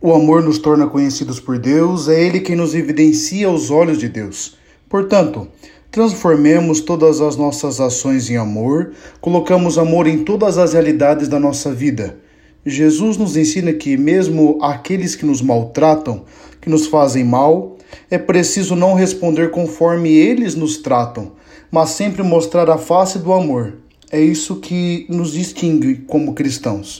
O amor nos torna conhecidos por Deus, é Ele quem nos evidencia aos olhos de Deus. Portanto, transformemos todas as nossas ações em amor, colocamos amor em todas as realidades da nossa vida. Jesus nos ensina que, mesmo aqueles que nos maltratam, que nos fazem mal, é preciso não responder conforme eles nos tratam, mas sempre mostrar a face do amor. É isso que nos distingue como cristãos.